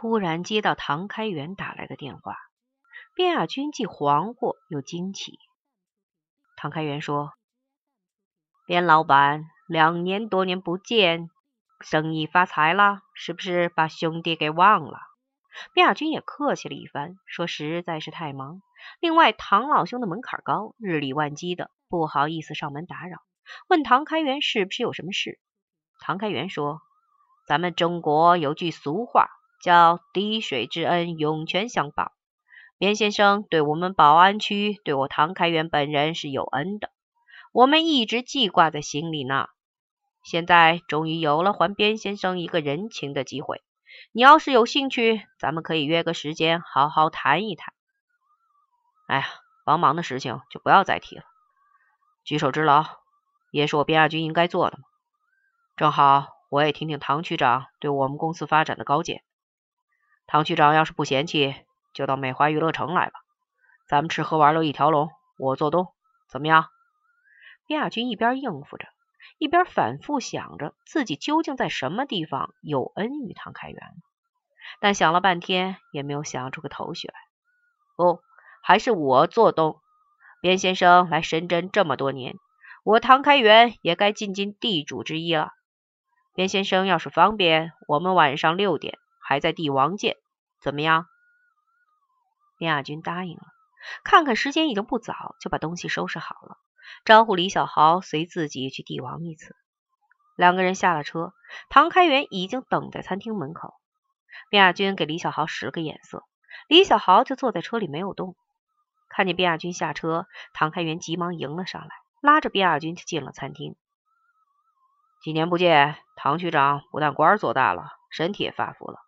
突然接到唐开元打来的电话，卞亚军既惶惑又惊奇。唐开元说：“卞老板，两年多年不见，生意发财了，是不是把兄弟给忘了？”卞亚军也客气了一番，说：“实在是太忙。另外，唐老兄的门槛高，日理万机的，不好意思上门打扰。”问唐开元是不是有什么事？唐开元说：“咱们中国有句俗话，叫‘滴水之恩，涌泉相报’。边先生对我们宝安区，对我唐开元本人是有恩的，我们一直记挂在心里呢。现在终于有了还边先生一个人情的机会。你要是有兴趣，咱们可以约个时间好好谈一谈。哎呀，帮忙的事情就不要再提了，举手之劳。”也是我边亚军应该做的嘛。正好我也听听唐区长对我们公司发展的高见。唐区长要是不嫌弃，就到美华娱乐城来吧，咱们吃喝玩乐一条龙，我做东，怎么样？边亚军一边应付着，一边反复想着自己究竟在什么地方有恩于唐开元，但想了半天也没有想出个头绪来。哦，还是我做东。边先生来深圳这么多年。我唐开元也该尽尽地主之谊了。边先生要是方便，我们晚上六点还在帝王见，怎么样？边亚军答应了。看看时间已经不早，就把东西收拾好了，招呼李小豪随自己去帝王一次。两个人下了车，唐开元已经等在餐厅门口。边亚军给李小豪使个眼色，李小豪就坐在车里没有动。看见边亚军下车，唐开元急忙迎了上来。拉着边亚军就进了餐厅。几年不见，唐区长不但官做大了，身体也发福了。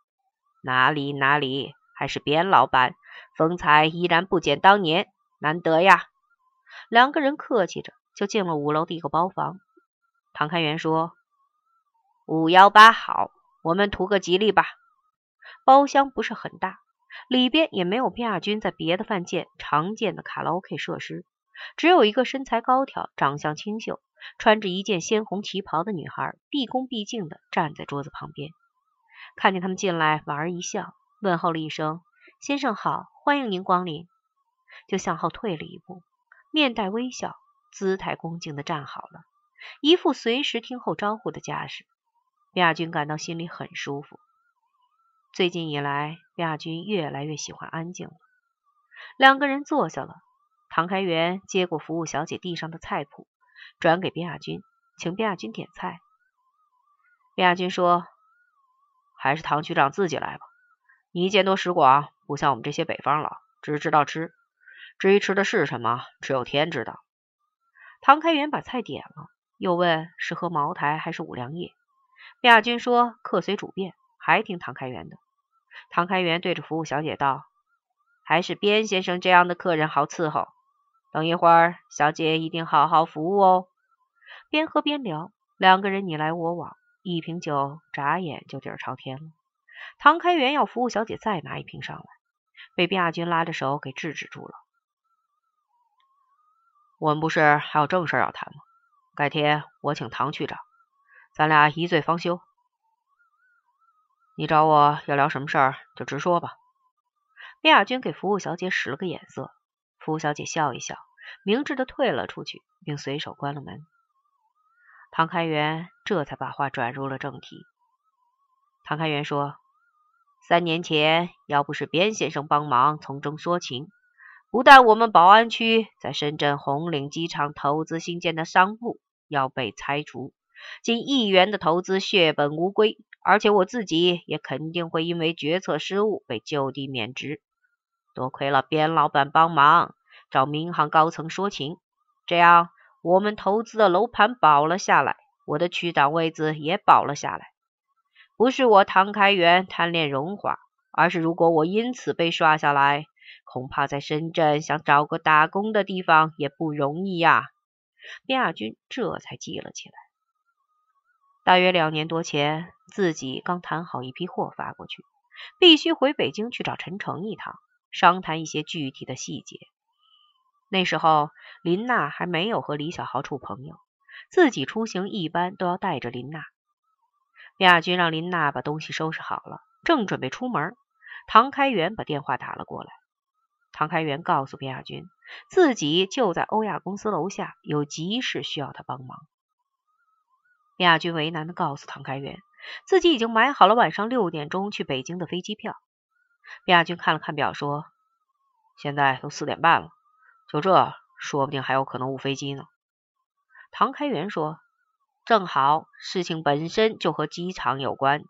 哪里哪里，还是边老板风采依然不减当年，难得呀！两个人客气着就进了五楼的一个包房。唐开元说：“五幺八好，我们图个吉利吧。”包厢不是很大，里边也没有边亚军在别的饭店常见的卡拉 OK 设施。只有一个身材高挑、长相清秀、穿着一件鲜红旗袍的女孩，毕恭毕敬地站在桌子旁边。看见他们进来，莞尔一笑，问候了一声：“先生好，欢迎您光临。”就向后退了一步，面带微笑，姿态恭敬的站好了，一副随时听候招呼的架势。亚军感到心里很舒服。最近以来，亚军越来越喜欢安静了。两个人坐下了。唐开元接过服务小姐递上的菜谱，转给边亚军，请边亚军点菜。边亚军说：“还是唐局长自己来吧，你见多识广，不像我们这些北方佬，只知道吃。至于吃的是什么，只有天知道。”唐开元把菜点了，又问是喝茅台还是五粮液。边亚军说：“客随主便，还听唐开元的。”唐开元对着服务小姐道：“还是边先生这样的客人好伺候。”等一会儿，小姐一定好好服务哦。边喝边聊，两个人你来我往，一瓶酒眨眼就底儿朝天了。唐开元要服务小姐再拿一瓶上来，被边亚军拉着手给制止住了。我们不是还有正事要谈吗？改天我请唐区长，咱俩一醉方休。你找我要聊什么事儿，就直说吧。边亚军给服务小姐使了个眼色。服务小姐笑一笑，明智的退了出去，并随手关了门。唐开元这才把话转入了正题。唐开元说：“三年前，要不是边先生帮忙从中说情，不但我们宝安区在深圳红岭机场投资新建的商铺要被拆除，近亿元的投资血本无归，而且我自己也肯定会因为决策失误被就地免职。”多亏了边老板帮忙，找民航高层说情，这样我们投资的楼盘保了下来，我的区长位子也保了下来。不是我唐开元贪恋荣华，而是如果我因此被刷下来，恐怕在深圳想找个打工的地方也不容易呀。边亚军这才记了起来，大约两年多前，自己刚谈好一批货发过去，必须回北京去找陈诚一趟。商谈一些具体的细节。那时候，林娜还没有和李小豪处朋友，自己出行一般都要带着林娜。亚军让林娜把东西收拾好了，正准备出门，唐开元把电话打了过来。唐开元告诉边亚军，自己就在欧亚公司楼下，有急事需要他帮忙。亚军为难的告诉唐开元，自己已经买好了晚上六点钟去北京的飞机票。亚军看了看表，说：“现在都四点半了，就这，说不定还有可能误飞机呢。”唐开元说：“正好，事情本身就和机场有关，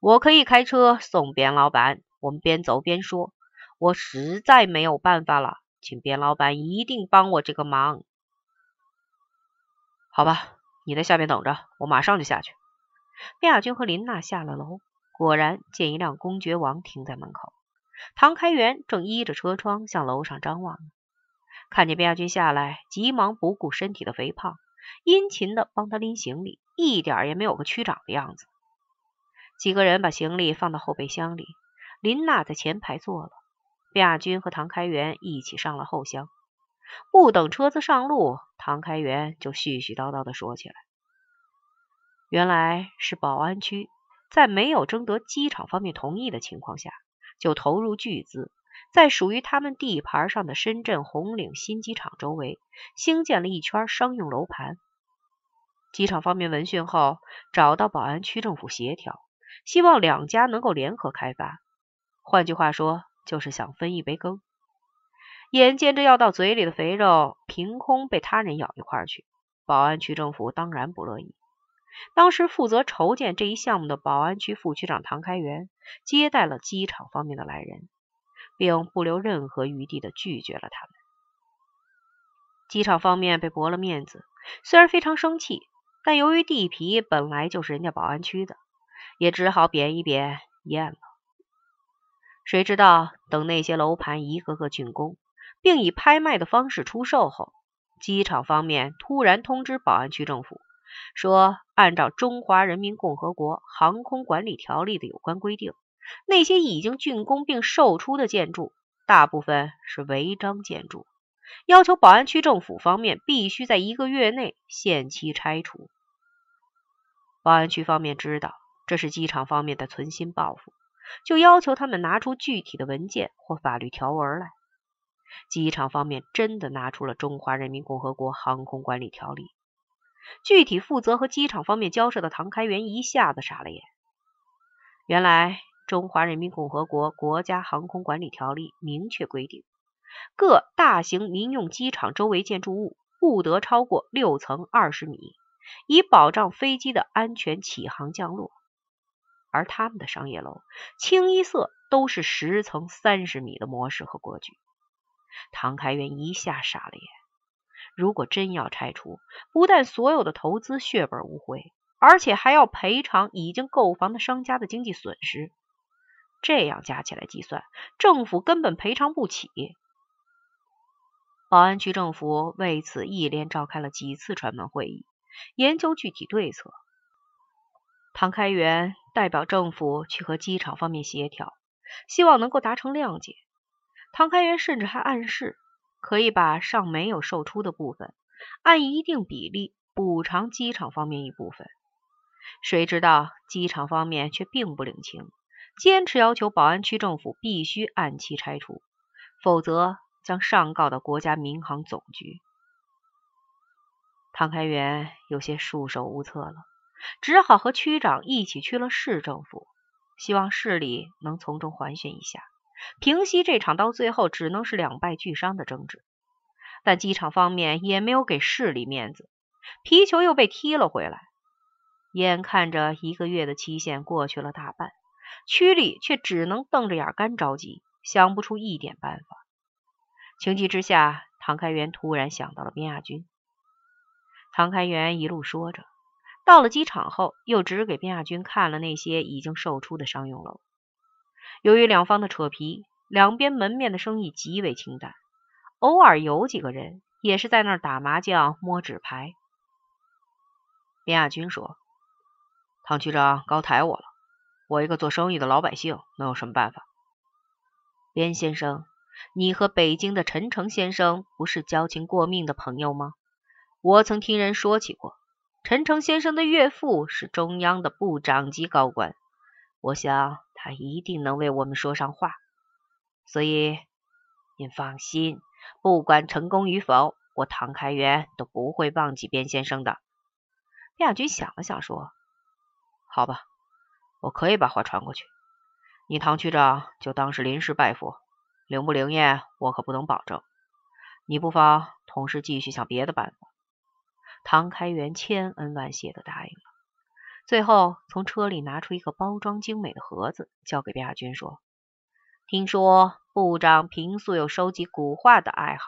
我可以开车送边老板。我们边走边说。我实在没有办法了，请边老板一定帮我这个忙。好吧，你在下面等着，我马上就下去。”边亚军和林娜下了楼，果然见一辆公爵王停在门口。唐开元正依着车窗向楼上张望，看见边亚军下来，急忙不顾身体的肥胖。殷勤的帮他拎行李，一点也没有个区长的样子。几个人把行李放到后备箱里，林娜在前排坐了，卞亚军和唐开元一起上了后厢。不等车子上路，唐开元就絮絮叨叨的说起来：“原来是宝安区在没有征得机场方面同意的情况下，就投入巨资。”在属于他们地盘上的深圳红岭新机场周围，兴建了一圈商用楼盘。机场方面闻讯后，找到宝安区政府协调，希望两家能够联合开发。换句话说，就是想分一杯羹。眼见着要到嘴里的肥肉，凭空被他人咬一块去，宝安区政府当然不乐意。当时负责筹建这一项目的宝安区副区长唐开元，接待了机场方面的来人。并不留任何余地的拒绝了他们。机场方面被驳了面子，虽然非常生气，但由于地皮本来就是人家宝安区的，也只好贬一贬，咽了。谁知道等那些楼盘一个个竣工，并以拍卖的方式出售后，机场方面突然通知宝安区政府，说按照《中华人民共和国航空管理条例》的有关规定。那些已经竣工并售出的建筑，大部分是违章建筑，要求宝安区政府方面必须在一个月内限期拆除。宝安区方面知道这是机场方面的存心报复，就要求他们拿出具体的文件或法律条文来。机场方面真的拿出了《中华人民共和国航空管理条例》，具体负责和机场方面交涉的唐开元一下子傻了眼，原来。中华人民共和国国家航空管理条例明确规定，各大型民用机场周围建筑物不得超过六层二十米，以保障飞机的安全起航降落。而他们的商业楼清一色都是十层三十米的模式和格局。唐开元一下傻了眼，如果真要拆除，不但所有的投资血本无回，而且还要赔偿已经购房的商家的经济损失。这样加起来计算，政府根本赔偿不起。宝安区政府为此一连召开了几次专门会议，研究具体对策。唐开元代表政府去和机场方面协调，希望能够达成谅解。唐开元甚至还暗示，可以把尚没有售出的部分，按一定比例补偿机场方面一部分。谁知道机场方面却并不领情。坚持要求宝安区政府必须按期拆除，否则将上告到国家民航总局。唐开元有些束手无策了，只好和区长一起去了市政府，希望市里能从中环旋一下，平息这场到最后只能是两败俱伤的争执。但机场方面也没有给市里面子，皮球又被踢了回来。眼看着一个月的期限过去了大半。区里却只能瞪着眼干着急，想不出一点办法。情急之下，唐开元突然想到了边亚军。唐开元一路说着，到了机场后，又指给边亚军看了那些已经售出的商用楼。由于两方的扯皮，两边门面的生意极为清淡，偶尔有几个人也是在那儿打麻将、摸纸牌。边亚军说：“唐区长高抬我了。”我一个做生意的老百姓能有什么办法？边先生，你和北京的陈诚先生不是交情过命的朋友吗？我曾听人说起过，陈诚先生的岳父是中央的部长级高官，我想他一定能为我们说上话。所以您放心，不管成功与否，我唐开元都不会忘记边先生的。卞亚军想了想，说：“好吧，我可以把话传过去。你唐区长就当是临时拜佛，灵不灵验，我可不能保证。你不妨同时继续想别的办法。”唐开元千恩万谢的答应了，最后从车里拿出一个包装精美的盒子，交给边亚军说：“听说部长平素有收集古画的爱好，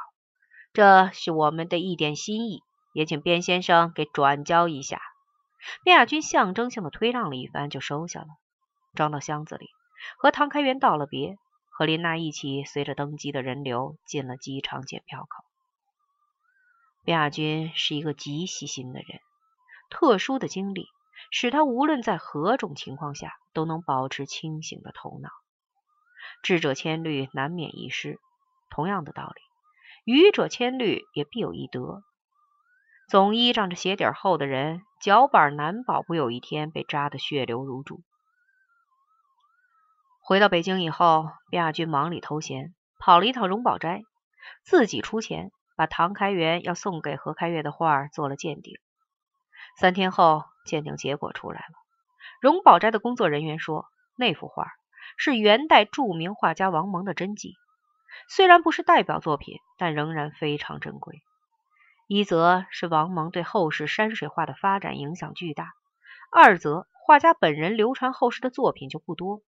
这是我们的一点心意，也请边先生给转交一下。”卞亚军象征性的推让了一番，就收下了，装到箱子里，和唐开元道了别，和林娜一起随着登机的人流进了机场检票口。卞亚军是一个极细心的人，特殊的经历使他无论在何种情况下都能保持清醒的头脑。智者千虑，难免一失。同样的道理，愚者千虑，也必有一得。总依仗着鞋底厚的人，脚板难保不有一天被扎得血流如注。回到北京以后，卞亚军忙里偷闲，跑了一趟荣宝斋，自己出钱。把唐开元要送给何开月的画做了鉴定，三天后鉴定结果出来了。荣宝斋的工作人员说，那幅画是元代著名画家王蒙的真迹，虽然不是代表作品，但仍然非常珍贵。一则是王蒙对后世山水画的发展影响巨大，二则画家本人流传后世的作品就不多。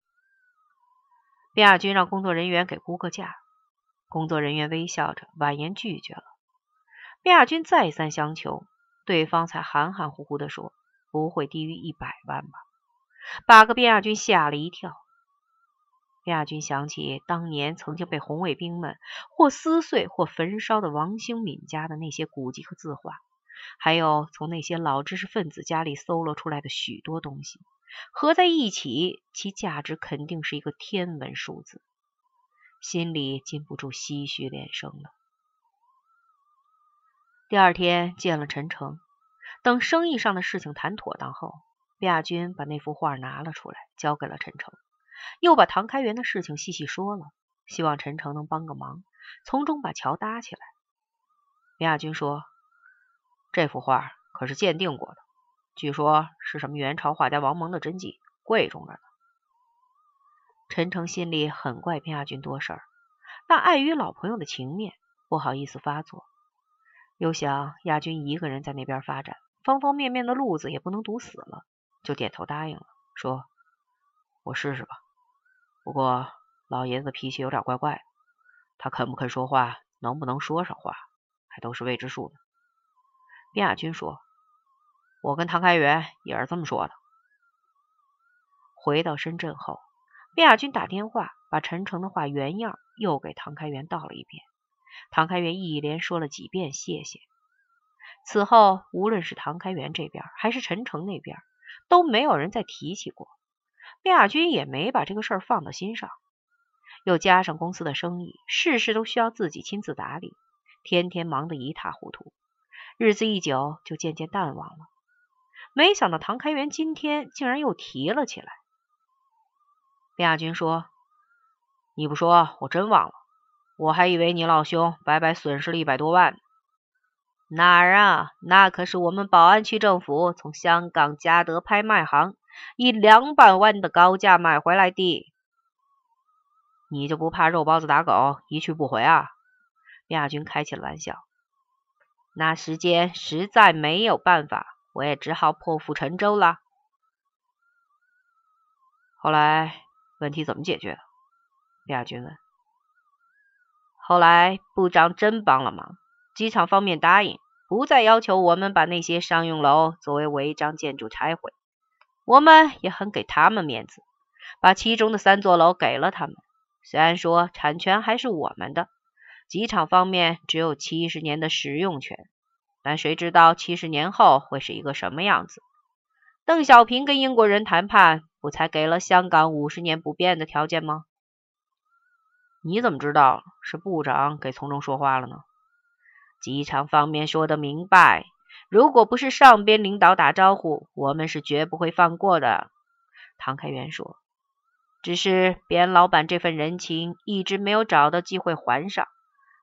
卞亚军让工作人员给估个价。工作人员微笑着婉言拒绝了。卞亚军再三相求，对方才含含糊糊地说：“不会低于一百万吧？”把个卞亚军吓了一跳。卞亚军想起当年曾经被红卫兵们或撕碎或焚烧的王兴敏家的那些古籍和字画，还有从那些老知识分子家里搜罗出来的许多东西，合在一起，其价值肯定是一个天文数字。心里禁不住唏嘘连声了。第二天见了陈诚，等生意上的事情谈妥当后，亚军把那幅画拿了出来，交给了陈诚，又把唐开元的事情细细说了，希望陈诚能帮个忙，从中把桥搭起来。卞亚军说：“这幅画可是鉴定过的，据说是什么元朝画家王蒙的真迹，贵重着呢。”陈诚心里很怪卞亚军多事儿，但碍于老朋友的情面，不好意思发作。又想亚军一个人在那边发展，方方面面的路子也不能堵死了，就点头答应了，说：“我试试吧。不过老爷子脾气有点怪怪的，他肯不肯说话，能不能说上话，还都是未知数呢。”卞亚军说：“我跟唐开元也是这么说的。”回到深圳后。卞亚军打电话把陈诚的话原样又给唐开元道了一遍，唐开元一连说了几遍谢谢。此后，无论是唐开元这边还是陈诚那边，都没有人再提起过。卞亚军也没把这个事儿放到心上，又加上公司的生意，事事都需要自己亲自打理，天天忙得一塌糊涂，日子一久就渐渐淡忘了。没想到唐开元今天竟然又提了起来。卞亚军说：“你不说，我真忘了。我还以为你老兄白白损失了一百多万。哪儿啊？那可是我们宝安区政府从香港嘉德拍卖行以两百万的高价买回来的。你就不怕肉包子打狗，一去不回啊？”亚军开起了玩笑。那时间实在没有办法，我也只好破釜沉舟了。后来。问题怎么解决？亚军问。后来部长真帮了忙，机场方面答应不再要求我们把那些商用楼作为违章建筑拆毁，我们也很给他们面子，把其中的三座楼给了他们。虽然说产权还是我们的，机场方面只有七十年的使用权，但谁知道七十年后会是一个什么样子？邓小平跟英国人谈判。不才给了香港五十年不变的条件吗？你怎么知道是部长给从中说话了呢？机场方面说的明白，如果不是上边领导打招呼，我们是绝不会放过的。唐开元说：“只是边老板这份人情一直没有找到机会还上，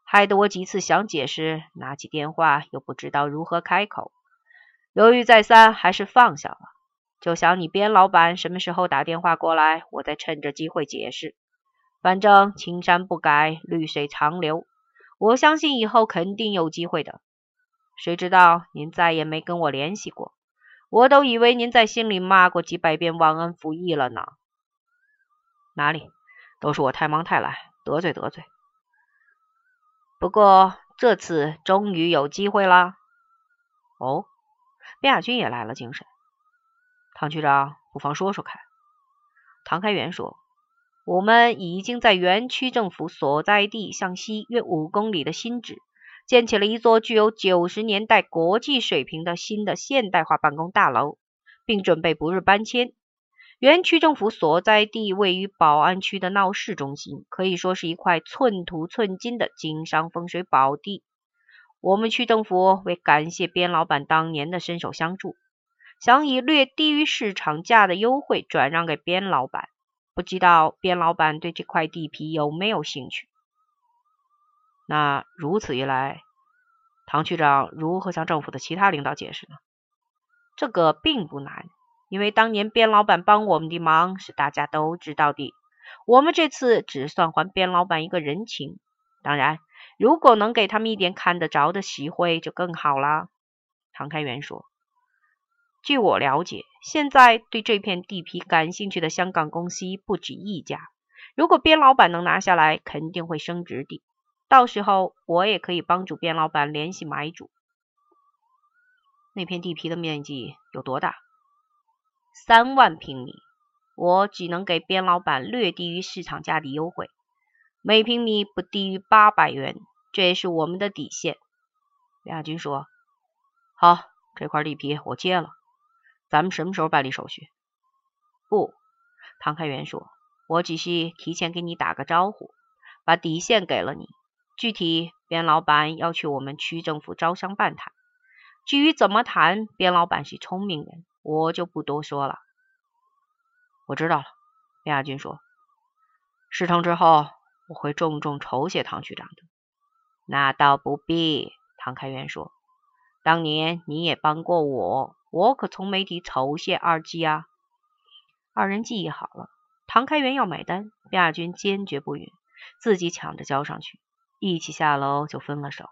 害得我几次想解释，拿起电话又不知道如何开口，犹豫再三，还是放下了。就想你边老板什么时候打电话过来，我再趁着机会解释。反正青山不改，绿水长流，我相信以后肯定有机会的。谁知道您再也没跟我联系过，我都以为您在心里骂过几百遍忘恩负义了呢。哪里，都是我太忙太懒，得罪得罪。不过这次终于有机会了。哦，边亚军也来了精神。唐局长，不妨说说看。唐开元说：“我们已经在原区政府所在地向西约五公里的新址，建起了一座具有九十年代国际水平的新的现代化办公大楼，并准备不日搬迁。”原区政府所在地位于宝安区的闹市中心，可以说是一块寸土寸金的经商风水宝地。我们区政府为感谢边老板当年的伸手相助，想以略低于市场价的优惠转让给边老板。不知道边老板对这块地皮有没有兴趣？那如此一来，唐区长如何向政府的其他领导解释呢？这个并不难。因为当年边老板帮我们的忙是大家都知道的，我们这次只算还边老板一个人情。当然，如果能给他们一点看得着的实惠，就更好了。唐开元说：“据我了解，现在对这片地皮感兴趣的香港公司不止一家。如果边老板能拿下来，肯定会升值的。到时候我也可以帮助边老板联系买主。那片地皮的面积有多大？”三万平米，我只能给边老板略低于市场价的优惠，每平米不低于八百元，这也是我们的底线。李亚军说：“好，这块地皮我接了，咱们什么时候办理手续？”不，唐开元说：“我只是提前给你打个招呼，把底线给了你。具体边老板要去我们区政府招商办谈，至于怎么谈，边老板是聪明人。”我就不多说了。我知道了，边亚军说。事成之后，我会重重酬谢唐局长的。那倒不必，唐开元说。当年你也帮过我，我可从没提酬谢二字啊。二人记忆好了，唐开元要买单，边亚军坚决不允，自己抢着交上去。一起下楼就分了手。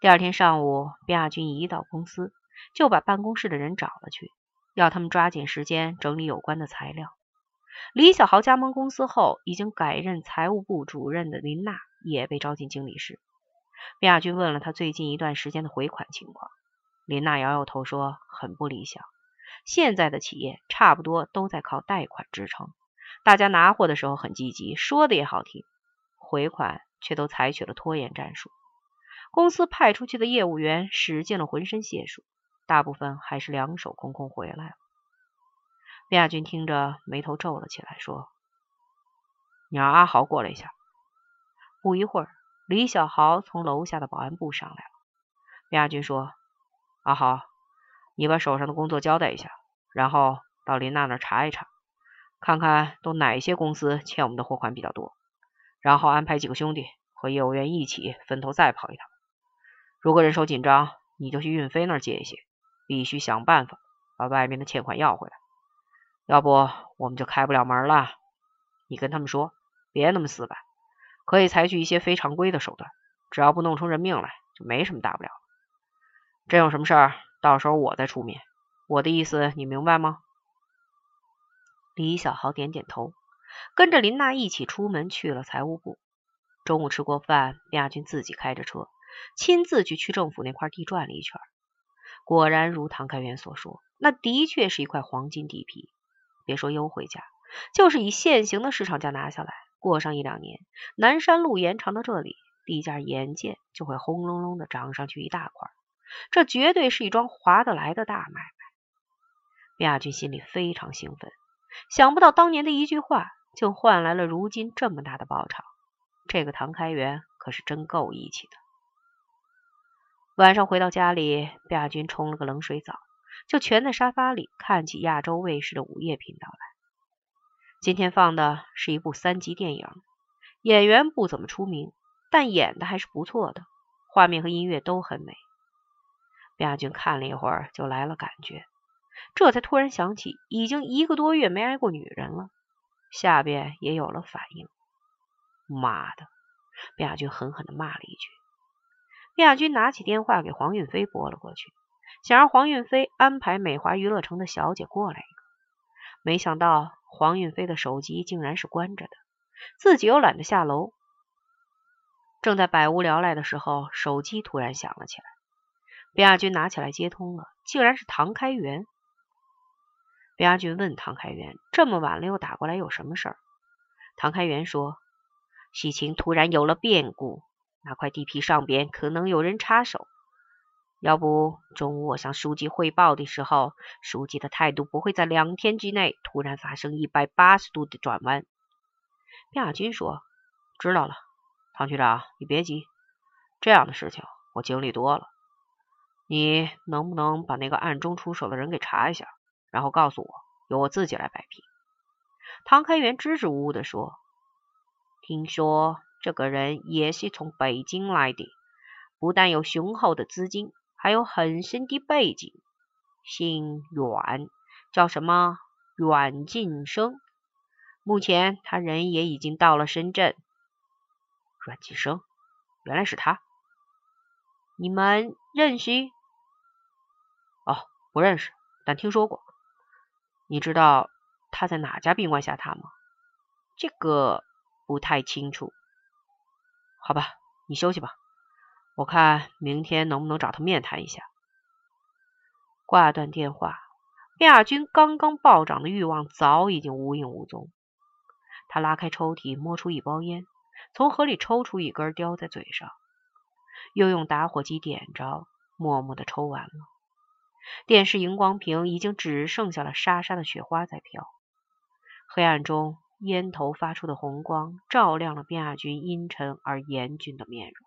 第二天上午，边亚军一到公司。就把办公室的人找了去，要他们抓紧时间整理有关的材料。李小豪加盟公司后，已经改任财务部主任的林娜也被招进经理室。卞亚军问了他最近一段时间的回款情况，林娜摇摇头说很不理想。现在的企业差不多都在靠贷款支撑，大家拿货的时候很积极，说的也好听，回款却都采取了拖延战术。公司派出去的业务员使尽了浑身解数。大部分还是两手空空回来了。卞亚军听着，眉头皱了起来，说：“你让阿豪过来一下。”不一会儿，李小豪从楼下的保安部上来了。卞亚军说：“阿豪，你把手上的工作交代一下，然后到林娜那查一查，看看都哪些公司欠我们的货款比较多，然后安排几个兄弟和业务员一起分头再跑一趟。如果人手紧张，你就去运飞那儿借一些。”必须想办法把外面的欠款要回来，要不我们就开不了门了。你跟他们说，别那么死板，可以采取一些非常规的手段，只要不弄出人命来，就没什么大不了。真有什么事儿，到时候我再出面。我的意思你明白吗？李小豪点点头，跟着林娜一起出门去了财务部。中午吃过饭，亚军自己开着车，亲自去区政府那块地转了一圈。果然如唐开元所说，那的确是一块黄金地皮。别说优惠价，就是以现行的市场价拿下来，过上一两年，南山路延长到这里，地价眼见就会轰隆隆的涨上去一大块。这绝对是一桩划得来的大买卖。亚军心里非常兴奋，想不到当年的一句话，就换来了如今这么大的报酬。这个唐开元可是真够义气的。晚上回到家里，亚军冲了个冷水澡，就蜷在沙发里看起亚洲卫视的午夜频道来。今天放的是一部三级电影，演员不怎么出名，但演的还是不错的，画面和音乐都很美。卞亚军看了一会儿，就来了感觉，这才突然想起，已经一个多月没挨过女人了，下边也有了反应。妈的！卞亚军狠狠的骂了一句。卞亚军拿起电话给黄运飞拨了过去，想让黄运飞安排美华娱乐城的小姐过来一个。没想到黄运飞的手机竟然是关着的，自己又懒得下楼。正在百无聊赖的时候，手机突然响了起来。卞亚军拿起来接通了，竟然是唐开元。卞亚军问唐开元：“这么晚了又打过来，有什么事儿？”唐开元说：“西秦突然有了变故。”那块地皮上边可能有人插手，要不中午我向书记汇报的时候，书记的态度不会在两天之内突然发生一百八十度的转弯。卞亚军说：“知道了，唐局长，你别急，这样的事情我经历多了。你能不能把那个暗中出手的人给查一下，然后告诉我，由我自己来摆平？”唐开元支支吾吾的说：“听说。”这个人也是从北京来的，不但有雄厚的资金，还有很深的背景。姓阮，叫什么？阮晋生。目前他人也已经到了深圳。阮晋生，原来是他。你们认识？哦，不认识，但听说过。你知道他在哪家宾馆下榻吗？这个不太清楚。好吧，你休息吧，我看明天能不能找他面谈一下。挂断电话，亚军刚刚暴涨的欲望早已经无影无踪。他拉开抽屉，摸出一包烟，从盒里抽出一根，叼在嘴上，又用打火机点着，默默的抽完了。电视荧光屏已经只剩下了沙沙的雪花在飘，黑暗中。烟头发出的红光照亮了边亚军阴沉而严峻的面容。